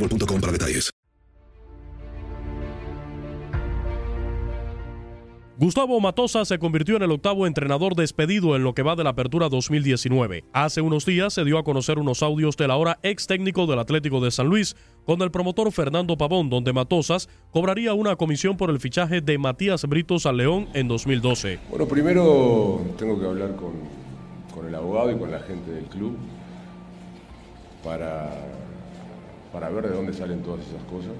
boostmobile.com para detalles. Gustavo Matosa se convirtió en el octavo entrenador despedido en lo que va de la apertura 2019. Hace unos días se dio a conocer unos audios del ahora ex técnico del Atlético de San Luis con el promotor Fernando Pavón, donde Matosas cobraría una comisión por el fichaje de Matías Britos al León en 2012. Bueno, primero tengo que hablar con, con el abogado y con la gente del club para para ver de dónde salen todas esas cosas.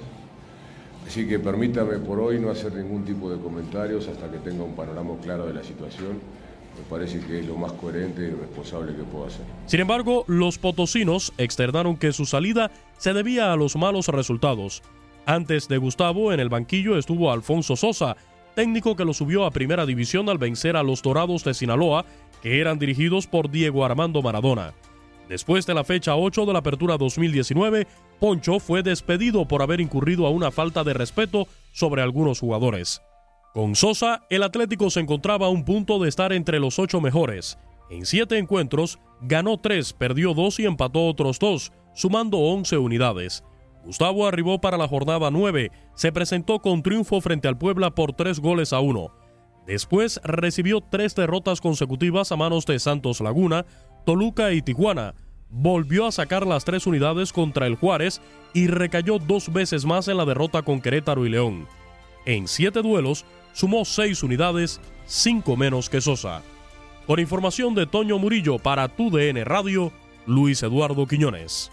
Así que permítame por hoy no hacer ningún tipo de comentarios hasta que tenga un panorama claro de la situación. Me parece que es lo más coherente y responsable que puedo hacer. Sin embargo, los potosinos externaron que su salida se debía a los malos resultados. Antes de Gustavo, en el banquillo estuvo Alfonso Sosa, técnico que lo subió a primera división al vencer a los Dorados de Sinaloa, que eran dirigidos por Diego Armando Maradona. Después de la fecha 8 de la apertura 2019, Poncho fue despedido por haber incurrido a una falta de respeto sobre algunos jugadores. Con Sosa, el Atlético se encontraba a un punto de estar entre los ocho mejores. En siete encuentros, ganó tres, perdió dos y empató otros dos, sumando 11 unidades. Gustavo arribó para la jornada 9, se presentó con triunfo frente al Puebla por tres goles a uno. Después recibió tres derrotas consecutivas a manos de Santos Laguna, Toluca y Tijuana. Volvió a sacar las tres unidades contra el Juárez y recayó dos veces más en la derrota con Querétaro y León. En siete duelos sumó seis unidades, cinco menos que Sosa. Por información de Toño Murillo para TUDN Radio, Luis Eduardo Quiñones.